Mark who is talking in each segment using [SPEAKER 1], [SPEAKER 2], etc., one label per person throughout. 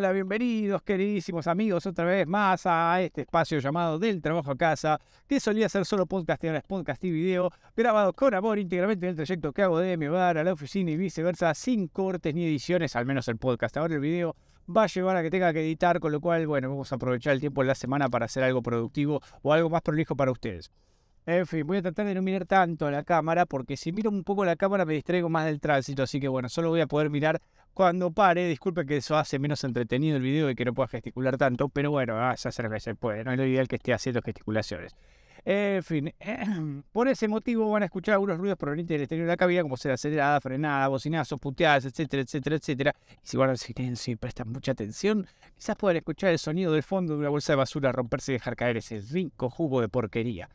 [SPEAKER 1] hola, bienvenidos queridísimos amigos otra vez más a este espacio llamado Del Trabajo a Casa, que solía ser solo podcast y ahora es podcast y video, grabado con amor íntegramente en el trayecto que hago de mi hogar a la oficina y viceversa, sin cortes ni ediciones, al menos el podcast. Ahora el video va a llevar a que tenga que editar, con lo cual, bueno, vamos a aprovechar el tiempo de la semana para hacer algo productivo o algo más prolijo para ustedes. En fin, voy a tratar de no mirar tanto la cámara porque si miro un poco la cámara me distraigo más del tránsito, así que bueno, solo voy a poder mirar cuando pare. Disculpe que eso hace menos entretenido el video y que no pueda gesticular tanto, pero bueno, ah, se se puede, no es lo ideal que esté haciendo gesticulaciones. En fin, por ese motivo van a escuchar algunos ruidos provenientes del exterior de la cabina, como ser acelerada, frenada, bocinazos, puteadas, etcétera, etcétera, etcétera. Y si guardan silencio y prestan mucha atención, quizás puedan escuchar el sonido del fondo de una bolsa de basura romperse y dejar caer ese rico jugo de porquería.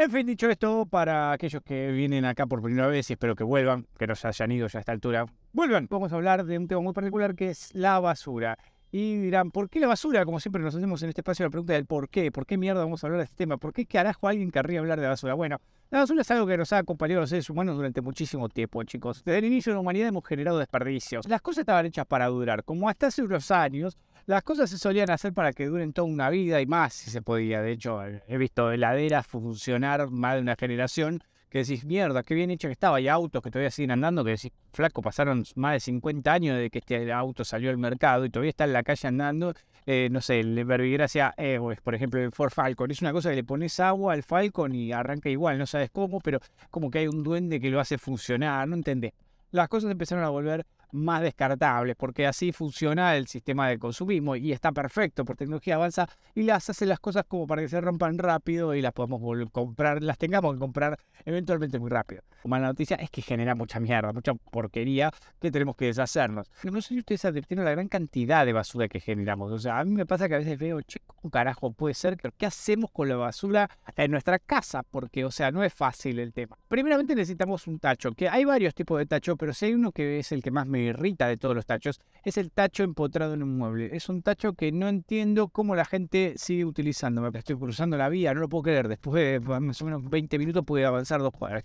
[SPEAKER 1] En fin, dicho esto, para aquellos que vienen acá por primera vez y espero que vuelvan, que no se hayan ido ya a esta altura, vuelvan. Vamos a hablar de un tema muy particular que es la basura. Y dirán, ¿por qué la basura? Como siempre nos hacemos en este espacio la pregunta del por qué. ¿Por qué mierda vamos a hablar de este tema? ¿Por qué carajo alguien querría hablar de basura? Bueno, la basura es algo que nos ha acompañado a los seres humanos durante muchísimo tiempo, chicos. Desde el inicio de la humanidad hemos generado desperdicios. Las cosas estaban hechas para durar. Como hasta hace unos años, las cosas se solían hacer para que duren toda una vida y más, si se podía. De hecho, he visto heladeras funcionar más de una generación que decís, mierda, qué bien hecho que estaba. Hay autos que todavía siguen andando, que decís, flaco, pasaron más de 50 años desde que este auto salió al mercado y todavía está en la calle andando. Eh, no sé, el Verbigracia eh, por ejemplo, el Ford Falcon. Es una cosa que le pones agua al Falcon y arranca igual, no sabes cómo, pero como que hay un duende que lo hace funcionar, no entendés. Las cosas empezaron a volver más descartables, porque así funciona el sistema de consumismo y está perfecto, por tecnología avanza y las hace las cosas como para que se rompan rápido y las podemos comprar, las tengamos que comprar eventualmente muy rápido. La mala noticia es que genera mucha mierda, mucha porquería que tenemos que deshacernos. No sé si ustedes advirtieron la gran cantidad de basura que generamos. O sea, a mí me pasa que a veces veo, che, ¿cómo carajo puede ser? ¿Qué hacemos con la basura en nuestra casa? Porque, o sea, no es fácil el tema. Primeramente necesitamos un tacho, que hay varios tipos de tacho, pero si hay uno que es el que más me irrita de todos los tachos, es el tacho empotrado en un mueble. Es un tacho que no entiendo cómo la gente sigue utilizando. Me estoy cruzando la vía, no lo puedo creer. Después de más o menos 20 minutos pude avanzar dos cuadras.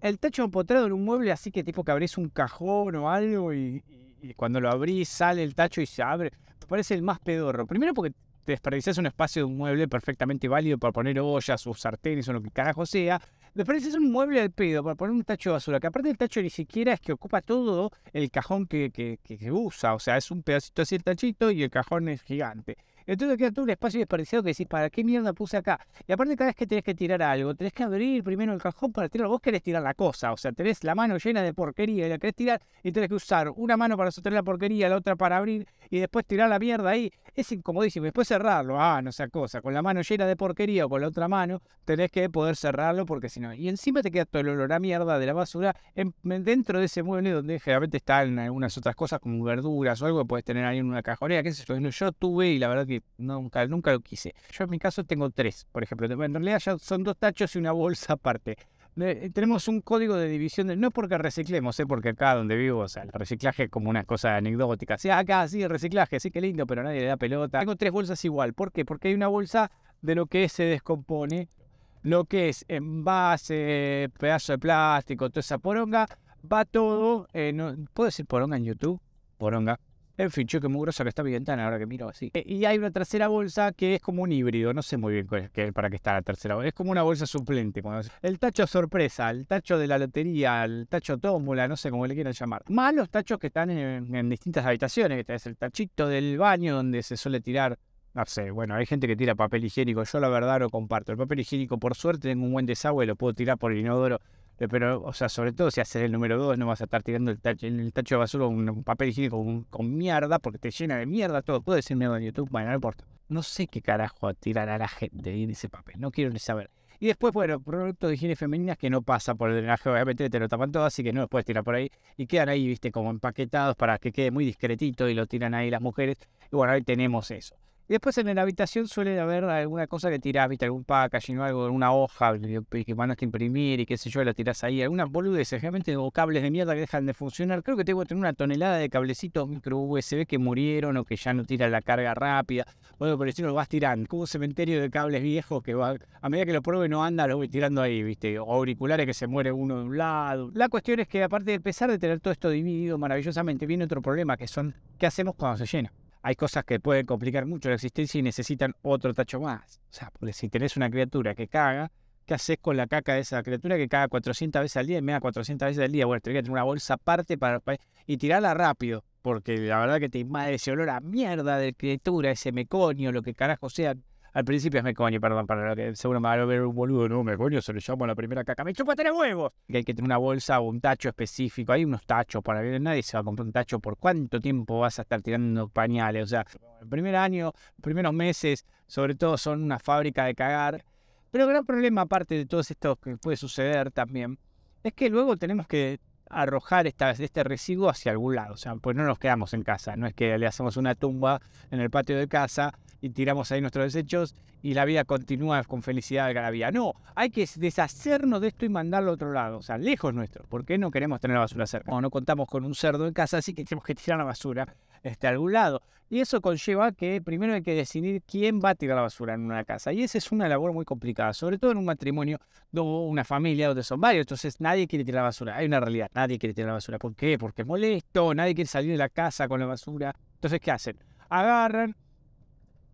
[SPEAKER 1] El tacho empotrado en un mueble, así que tipo que abrís un cajón o algo y, cuando lo abrís sale el tacho y se abre. Me parece el más pedorro. Primero porque te desperdicias un espacio de un mueble perfectamente válido para poner ollas o sartenes o lo que carajo sea. Desperdicias un mueble al pedo para poner un tacho de basura, que aparte del tacho ni siquiera es que ocupa todo el cajón que, que, usa. O sea, es un pedacito así el tachito y el cajón es gigante. Entonces queda todo un espacio desperdiciado que decís, ¿para qué mierda puse acá? Y aparte cada vez que tenés que tirar algo, tenés que abrir primero el cajón para tirarlo. Vos querés tirar la cosa, o sea, tenés la mano llena de porquería y la querés tirar y tenés que usar una mano para sostener la porquería, la otra para abrir y después tirar la mierda ahí. Es incomodísimo. Después cerrarlo, ah, no sea cosa. Con la mano llena de porquería o con la otra mano, tenés que poder cerrarlo porque si no. Y encima te queda todo el olor a mierda de la basura dentro de ese mueble donde generalmente están algunas otras cosas como verduras o algo que puedes tener ahí en una cajonera, qué sé yo. Yo tuve y la verdad que nunca, nunca lo quise. Yo en mi caso tengo tres, por ejemplo. En realidad ya son dos tachos y una bolsa aparte. Tenemos un código de división, de, no porque reciclemos, ¿eh? porque acá donde vivo, o sea, el reciclaje es como una cosa anecdótica. Sí, acá sí, reciclaje, sí que lindo, pero nadie le da pelota. Tengo tres bolsas igual. ¿Por qué? Porque hay una bolsa de lo que se descompone, lo que es envase, pedazo de plástico, toda esa poronga, va todo. ¿Puedo decir poronga en YouTube? Poronga. En fin, que muy grosa que está mi ventana ahora que miro así. Eh, y hay una tercera bolsa que es como un híbrido, no sé muy bien para qué está la tercera bolsa. Es como una bolsa suplente. El tacho sorpresa, el tacho de la lotería, el tacho tómbola, no sé cómo le quieran llamar. Más los tachos que están en, distintas habitaciones. Este es el tachito del baño donde se suele tirar no sé, bueno, hay gente que tira papel higiénico. Yo la verdad lo comparto. El papel higiénico, por suerte, tengo un buen desagüe, lo puedo tirar por el inodoro pero, o sea, sobre todo si haces el número 2, no vas a estar tirando el tacho, el tacho de basura un papel higiénico con, mierda, porque te llena de mierda todo. Puedo decir mierda en YouTube, bueno, no importa. No sé qué carajo tirar a la gente en ese papel, no quiero ni saber. Y después, bueno, productos de higiene femeninas que no pasa por el drenaje, obviamente te lo tapan todo, así que no los puedes tirar por ahí. Y quedan ahí, viste, como empaquetados para que quede muy discretito y lo tiran ahí las mujeres. Y bueno, ahí tenemos eso. Y después en la habitación suele haber alguna cosa que tirás, viste, algún packaging o algo, una hoja que mandaste a imprimir y qué sé yo, la tirás ahí. Algunas boludeces, realmente, o cables de mierda que dejan de funcionar. Creo que tengo que tener una tonelada de cablecitos micro USB que murieron o que ya no tiran la carga rápida. Bueno, por decirlo, lo vas tirando. Como un cementerio de cables viejos que va, a medida que lo pruebe no anda, lo voy tirando ahí, viste. O auriculares que se muere uno de un lado. La cuestión es que aparte de pesar de tener todo esto dividido maravillosamente, viene otro problema que son, ¿qué hacemos cuando se llena? Hay cosas que pueden complicar mucho la existencia y necesitan otro tacho más. O sea, porque si tenés una criatura que caga, ¿qué haces con la caca de esa criatura que caga 400 veces al día y me da 400 veces al día? Bueno, tenés que tener una bolsa aparte para, y tirarla rápido, porque la verdad que te invade ese olor a mierda de criatura, ese meconio, lo que carajo sea. Al principio es meconio, perdón, para lo que seguro me va a ver un boludo, no, meconio se le llama la primera caca. ¡Me chupa tres huevos! Que hay que tener una bolsa o un tacho específico. Hay unos tachos para ver, nadie se va a comprar un tacho por cuánto tiempo vas a estar tirando pañales. O sea, el primer año, los primeros meses, sobre todo son una fábrica de cagar. Pero el gran problema, aparte de todo esto que puede suceder también, es que luego tenemos que arrojar esta, este residuo hacia algún lado. O sea, pues no nos quedamos en casa. No es que le hacemos una tumba en el patio de casa y tiramos ahí nuestros desechos y la vida continúa con felicidad de cada día. No, hay que deshacernos de esto y mandarlo a otro lado, o sea, lejos nuestro. ¿Por qué no queremos tener la basura cerca? no contamos con un cerdo en casa, así que tenemos que tirar la basura este, a algún lado. Y eso conlleva que primero hay que decidir quién va a tirar la basura en una casa. Y esa es una labor muy complicada, sobre todo en un matrimonio, o una familia donde son varios. Entonces nadie quiere tirar la basura. Hay una realidad, nadie quiere tirar la basura. ¿Por qué? Porque es molesto, nadie quiere salir de la casa con la basura. Entonces, ¿qué hacen? Agarran,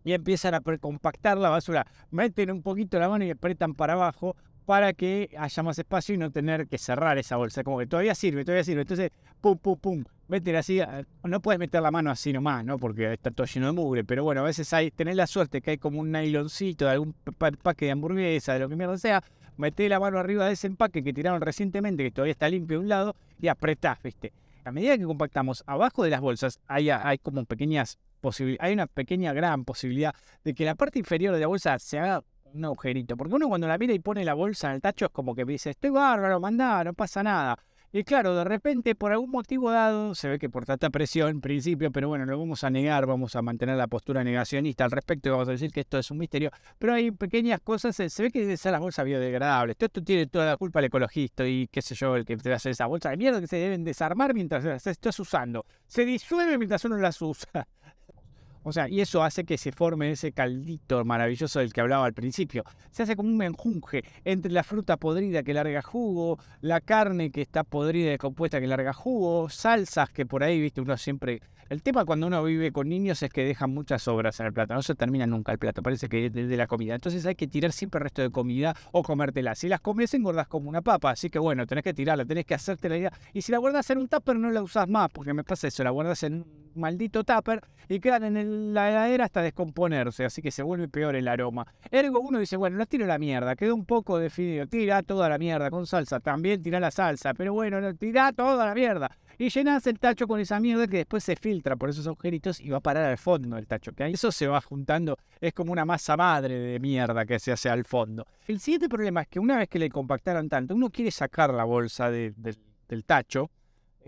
[SPEAKER 1] y empiezan a compactar la basura. Meten un poquito la mano y apretan para abajo para que haya más espacio y no tener que cerrar esa bolsa. Como que todavía sirve, todavía sirve. Entonces, pum, pum, pum. Meten así. Ah, no puedes meter la mano así nomás, ¿no? Porque está todo lleno de mugre. Pero bueno, a veces hay, tenés la suerte que hay como un nyloncito de algún empaque de hamburguesa, de lo que mierda sea. Metés la mano arriba de ese empaque que tiraron recientemente, que todavía está limpio de un lado, y apretás, ¿viste? A medida que compactamos, abajo de las bolsas hay, hay como pequeñas hay una pequeña gran posibilidad de que la parte inferior de la bolsa se haga un agujerito. Porque uno cuando la mira y pone la bolsa en el tacho es como que dice, estoy bárbaro, mandá, no pasa nada. Y claro, de repente, por algún motivo dado, se ve que por tanta presión en principio, pero bueno, lo vamos a negar, vamos a mantener la postura negacionista al respecto y vamos a decir que esto es un misterio. Pero hay pequeñas cosas, se ve que debe ser las bolsas biodegradables. Esto tiene toda la culpa el ecologista y qué sé yo, el que te hacer esa bolsa de mierda que se deben desarmar mientras las estás usando. Se disuelve mientras uno las usa. O sea, y eso hace que se forme ese caldito maravilloso del que hablaba al principio. Se hace como un menjunje entre la fruta podrida que larga jugo, la carne que está podrida y descompuesta que larga jugo, salsas que por ahí, viste, uno siempre... El tema cuando uno vive con niños es que dejan muchas sobras en el plato, no se termina nunca el plato, parece que es de la comida. Entonces hay que tirar siempre el resto de comida o comértela. Si las comes engordas como una papa, así que bueno, tenés que tirarla, tenés que hacerte la idea. Y si la guardas en un tupper no la usas más, porque me pasa eso, la guardas en maldito tupper y quedan en el la heladera hasta descomponerse, así que se vuelve peor el aroma. Ergo, uno dice, bueno, no tiro la mierda, quedó un poco de fideo, tira toda la mierda con salsa, también tira la salsa, pero bueno, no, tira toda la mierda. Y llenas el tacho con esa mierda que después se filtra por esos agujeritos y va a parar al fondo del tacho. Que eso se va juntando, es como una masa madre de mierda que se hace al fondo. El siguiente problema es que una vez que le compactaron tanto, uno quiere sacar la bolsa del tacho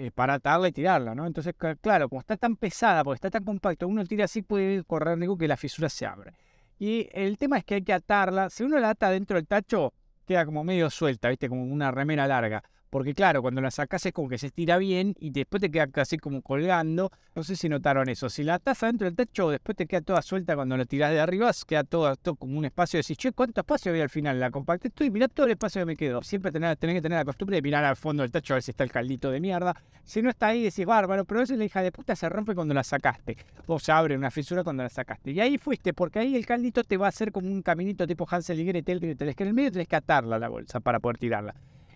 [SPEAKER 1] eh, para atarla y tirarla, ¿no? Entonces, claro, como está tan pesada, porque está tan compacto, uno tira así, puede correr riesgo que la fisura se abra. Y el tema es que hay que atarla. Si uno la ata dentro del tacho, queda como medio suelta, ¿viste? Como una remera larga. Porque claro, cuando la sacas es como que se estira bien y después te queda casi como colgando. No sé si notaron eso. Si la atás adentro del techo, después te queda toda suelta cuando la tirás de arriba, queda todo, todo como un espacio. Decís, che, ¿cuánto espacio había al final? La compacté estoy y mirá todo el espacio que me quedó. Siempre tenés, tenés, que tener la costumbre de mirar al fondo del techo a ver si está el caldito de mierda. Si no está ahí, decís, bárbaro, pero a veces la hija de puta se rompe cuando la sacaste. O se abre una fisura cuando la sacaste. Y ahí fuiste, porque ahí el caldito te va a hacer como un caminito tipo Hansel y Gretel que tenés que en el medio tenés que atarla la bolsa para poder tirarla.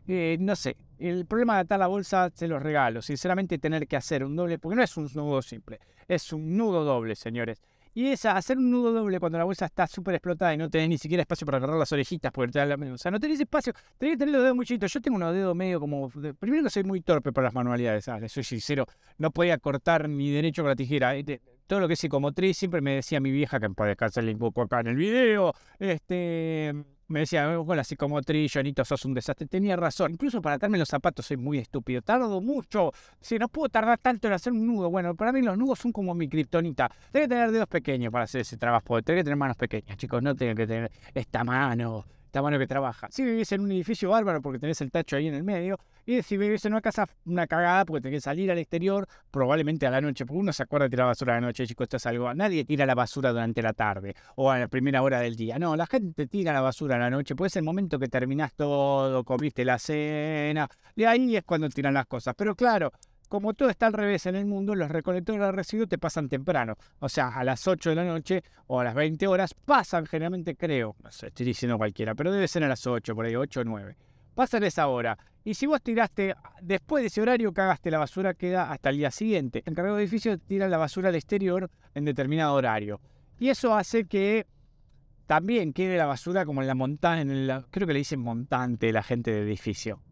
[SPEAKER 1] Eh, no sé, el problema de atar la bolsa se los regalo. Sinceramente, tener que hacer un doble, porque no es un nudo simple, es un nudo doble, señores. Y es hacer un nudo doble cuando la bolsa está súper explotada y no tenés ni siquiera espacio para agarrar las orejitas, porque te la, o sea, no tenés espacio, tenés que tener los dedos muy chiquitos. Yo tengo unos dedos medio como. Primero que soy muy torpe para las manualidades, ah, soy sincero, no podía cortar ni derecho con la tijera. Eh, todo lo que es psicomotriz, siempre me decía mi vieja, que puede descansar un poco acá en el video, este me decía, con la psicomotriz, Jonito, sos un desastre. Tenía razón. Incluso para atarme los zapatos soy muy estúpido. Tardo mucho. Si no puedo tardar tanto en hacer un nudo. Bueno, para mí los nudos son como mi kriptonita. Tengo que tener dedos pequeños para hacer ese trabajo. Tengo que tener manos pequeñas, chicos. No tengo que tener esta mano esta mano que trabaja. Si vivís en un edificio bárbaro porque tenés el tacho ahí en el medio, y si vivís en una casa, una cagada porque tenés que salir al exterior, probablemente a la noche, porque uno se acuerda de tirar basura a la noche, chicos, esto es algo. Nadie tira la basura durante la tarde o a la primera hora del día. No, la gente tira la basura a la noche, pues es el momento que terminás todo, comiste la cena, de ahí es cuando tiran las cosas. Pero claro, como todo está al revés en el mundo, los recolectores de residuos te pasan temprano. O sea, a las 8 de la noche o a las 20 horas pasan generalmente, creo, no sé, estoy diciendo cualquiera, pero debe ser a las 8, por ahí, 8 o 9. Pasan esa hora. Y si vos tiraste, después de ese horario cagaste la basura, queda hasta el día siguiente. El encargado de edificio tira la basura al exterior en determinado horario. Y eso hace que también quede la basura como en la montaña, creo que le dicen montante la gente de edificio.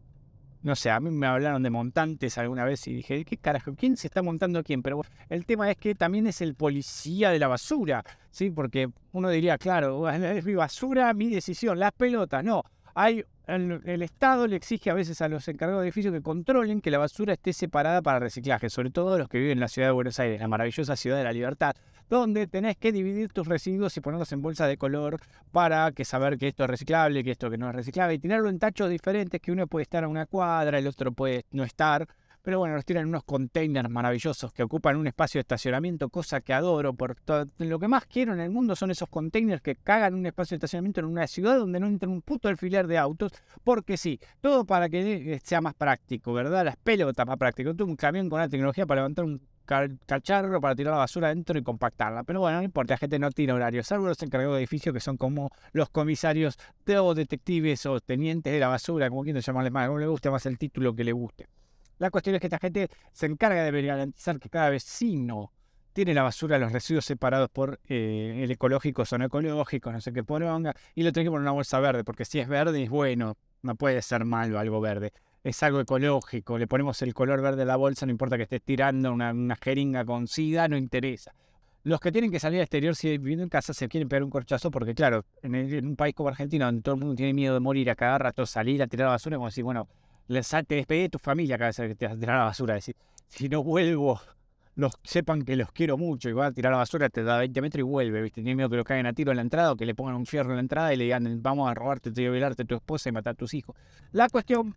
[SPEAKER 1] No sé, a mí me hablaron de montantes alguna vez y dije, ¿qué carajo? ¿Quién se está montando a quién? Pero el tema es que también es el policía de la basura, ¿sí? Porque uno diría, claro, es mi basura, mi decisión, las pelotas. No, hay el, Estado le exige a veces a los encargados de edificios que controlen que la basura esté separada para reciclaje, sobre todo los que viven en la ciudad de Buenos Aires, la maravillosa ciudad de la libertad, donde tenés que dividir tus residuos y ponerlos en bolsa de color para que saber que esto es reciclable, que esto que no es reciclable, y tenerlo en tachos diferentes, que uno puede estar a una cuadra, el otro puede no estar. Pero bueno, los tiran unos containers maravillosos que ocupan un espacio de estacionamiento, cosa que adoro. Por. Lo que más quiero en el mundo son esos containers que cagan un espacio de estacionamiento en una ciudad donde no entra un puto alfiler de autos. Porque sí, todo para que sea más práctico, ¿verdad? Las pelotas más práctico. Tengo un camión con una tecnología para levantar un cacharro para tirar la basura adentro y compactarla. Pero bueno, no importa, la gente no tiene horarios, salvo los encargados de edificio que son como los comisarios o detectives o tenientes de la basura, como quieran llamarle más, como le guste más el título que le guste. La cuestión es que esta gente se encarga de garantizar que cada vecino tiene la basura, los residuos separados por eh, el ecológico, son ecológicos, no sé qué ponga, y lo tiene que poner en una bolsa verde, porque si es verde es bueno, no puede ser malo algo verde. Es algo ecológico, le ponemos el color verde a la bolsa, no importa que estés tirando una, jeringa con sida, no interesa. Los que tienen que salir al exterior, si viviendo en casa, se quieren pegar un corchazo porque, claro, en, un país como Argentina, donde todo el mundo tiene miedo de morir a cada rato, salir a tirar basura, como decir, bueno, te despedí de tu familia cada vez que te vas a tirar la basura. Decir, si no vuelvo, los, sepan que los quiero mucho y va a tirar la basura, te da 20 metros y vuelve, ¿viste? Tiene miedo que lo caigan a tiro en la entrada o que le pongan un fierro en la entrada y le digan, vamos a robarte, te voy a violarte a tu esposa y matar a tus hijos. La cuestión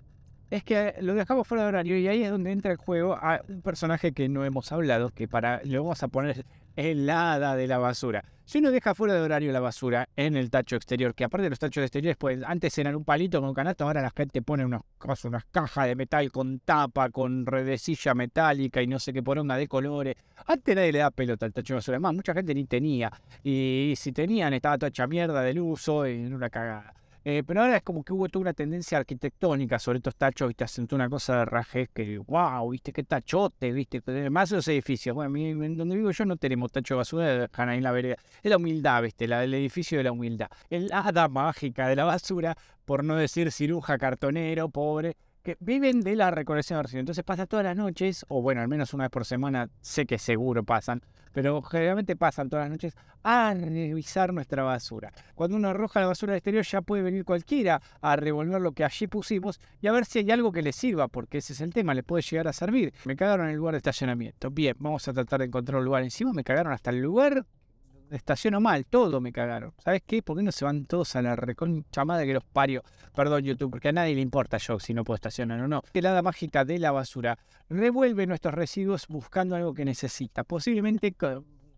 [SPEAKER 1] es que lo dejamos fuera de horario y ahí es donde entra el juego a un personaje que no hemos hablado, que para lo vamos a poner helada de la basura. Si uno deja fuera de horario la basura en el tacho exterior, que aparte los tachos exteriores, pues antes eran un palito con un canasto, ahora la gente pone unas, unas cajas de metal con tapa, con redecilla metálica y no sé qué poronga de colores. Antes nadie le da pelota al tacho de basura, más mucha gente ni tenía. Y si tenían, estaba toda hecha mierda del uso y en una cagada. Eh, pero ahora es como que hubo toda una tendencia arquitectónica sobre estos tachos, viste, hacen una cosa de rajez que, wow, viste, qué tachote, viste, más los edificios. Bueno, en donde vivo yo no tenemos tacho de basura, dejan ahí la vereda. Es la humildad, viste, la del edificio de la humildad. El hada mágica de la basura, por no decir ciruja, cartonero, pobre, que viven de la recolección de residuos. Entonces pasa todas las noches, o bueno, al menos una vez por semana, sé que seguro pasan, pero generalmente pasan todas las noches a revisar nuestra basura. Cuando uno arroja la basura al exterior ya puede venir cualquiera a revolver lo que allí pusimos y a ver si hay algo que le sirva, porque ese es el tema, le puede llegar a servir. Me cagaron el lugar de estacionamiento. Bien, vamos a tratar de encontrar un lugar. Encima me cagaron hasta el lugar estaciono mal, todo me cagaron. ¿Sabes qué? ¿Por qué no se van todos a la reconcha madre que los pario? Perdón, YouTube, porque a nadie le importa yo si no puedo estacionar o no. El hada mágica de la basura revuelve nuestros residuos buscando algo que necesita. Posiblemente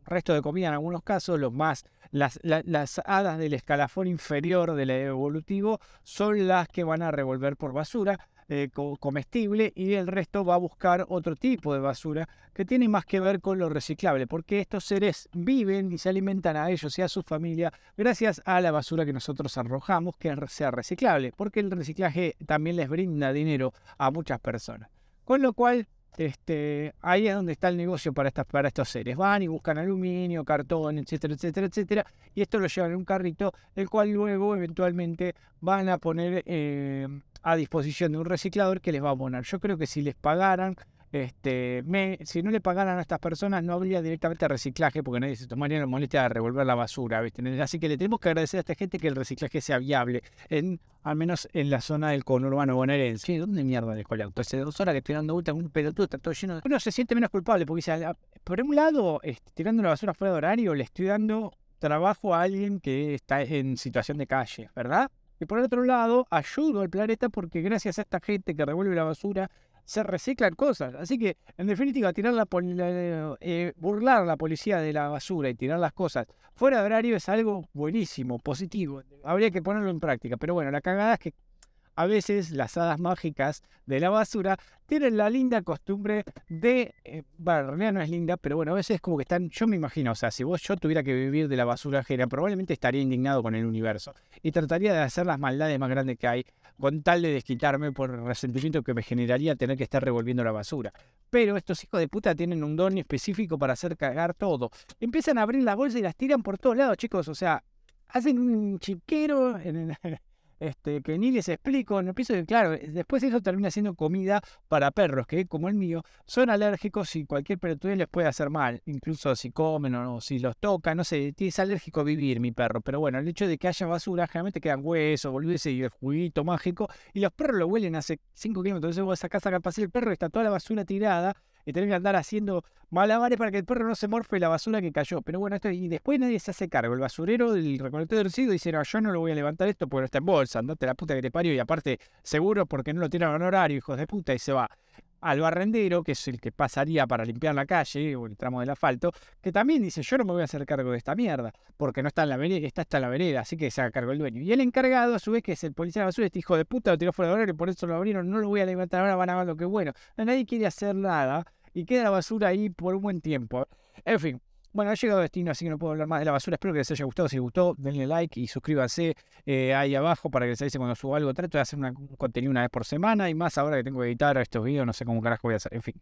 [SPEAKER 1] resto de comida en algunos casos, los más, las, las hadas del escalafón inferior del evolutivo son las que van a revolver por basura eh, comestible y el resto va a buscar otro tipo de basura que tiene más que ver con lo reciclable, porque estos seres viven y se alimentan a ellos y a su familia gracias a la basura que nosotros arrojamos que sea reciclable, porque el reciclaje también les brinda dinero a muchas personas. Con lo cual, este, ahí es donde está el negocio para, estas, para estos seres. Van y buscan aluminio, cartón, etcétera, etcétera, etcétera. Y esto lo llevan en un carrito, el cual luego eventualmente van a poner eh, a disposición de un reciclador que les va a abonar. Yo creo que si les pagaran, este, si no le pagaran a estas personas, no habría directamente reciclaje, porque nadie se tomaría la molestia de revolver la basura. Así que le tenemos que agradecer a esta gente que el reciclaje sea viable, en, al menos en la zona del conurbano bonaerense. ¿Dónde mierda dejó el auto? Hace dos horas que estoy dando vuelta con un pelotudo, está todo lleno de... Uno se siente menos culpable, porque por un lado, este, tirando la basura fuera de horario, le estoy dando trabajo a alguien que está en situación de calle, ¿verdad? Y por el otro lado, ayudo al planeta porque gracias a esta gente que revuelve la basura, se reciclan cosas. Así que, en definitiva, tirar la, eh, burlar a la policía de la basura y tirar las cosas fuera de horario es algo buenísimo, positivo. Habría que ponerlo en práctica. Pero bueno, la cagada es que a veces las hadas mágicas de la basura tienen la linda costumbre de, eh, bueno, en realidad no es linda, pero bueno, a veces es como que están, yo me imagino, o sea, si vos yo tuviera que vivir de la basura ajena, probablemente estaría indignado con el universo y trataría de hacer las maldades más grandes que hay con tal de desquitarme por el resentimiento que me generaría tener que estar revolviendo la basura. Pero estos hijos de puta tienen un don específico para hacer cagar todo. Empiezan a abrir las bolsas y las tiran por todos lados, chicos, o sea, hacen un chiquero en el, este, que ni les explico el piso, que claro, eh, después eso termina siendo comida para perros que, como el mío, son alérgicos y cualquier pelotudez les puede hacer mal, incluso si comen o si los tocan, no sé, es alérgico a vivir mi perro, pero bueno, el hecho de que haya basura, generalmente quedan huesos, volviese y el juguito mágico, y los perros lo huelen hace 5 kilómetros, entonces vos sacás a pasar el perro y está toda la basura tirada, y tener que andar haciendo malabares para que el perro no se morfe la basura que cayó. Pero bueno, esto, y después nadie se hace cargo. El basurero del recolector de residuos dice, no, yo no lo voy a levantar esto porque no está en bolsa, andate la puta que te parió y aparte seguro porque no lo tiran en horario, hijos de puta, y se va al barrendero, que es el que pasaría para limpiar la calle o el tramo del asfalto, que también dice, yo no me voy a hacer cargo de esta mierda, porque no está en la vereda, está hasta la vereda, así que se haga cargo el dueño. Y el encargado, a su vez, que es el policía de basura, este hijo de puta lo tiró fuera de horario por eso lo abrieron, no lo voy a levantar ahora, van a ver lo que bueno. Nadie quiere hacer nada y queda la basura ahí por un buen tiempo. En fin, bueno, ha llegado a destino, así que no puedo hablar más de la basura. Espero que les haya gustado. Si les gustó, denle like y suscríbanse eh, ahí abajo para que les avise cuando subo algo. Trato de hacer un contenido una vez por semana y más ahora que tengo que editar estos videos, no sé cómo carajo voy a hacer. En fin.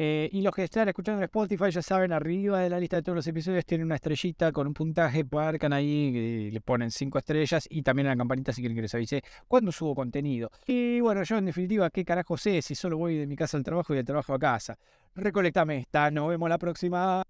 [SPEAKER 1] Eh, y los que están escuchando en Spotify, ya saben, arriba de la lista de todos los episodios tienen una estrellita con un puntaje, marcan ahí, y le ponen cinco estrellas y también la campanita si quieren que les avise cuando subo contenido. Y bueno, yo en definitiva, ¿qué carajo sé si solo voy de mi casa al trabajo y del trabajo a casa? Recolectame esta, nos vemos la próxima.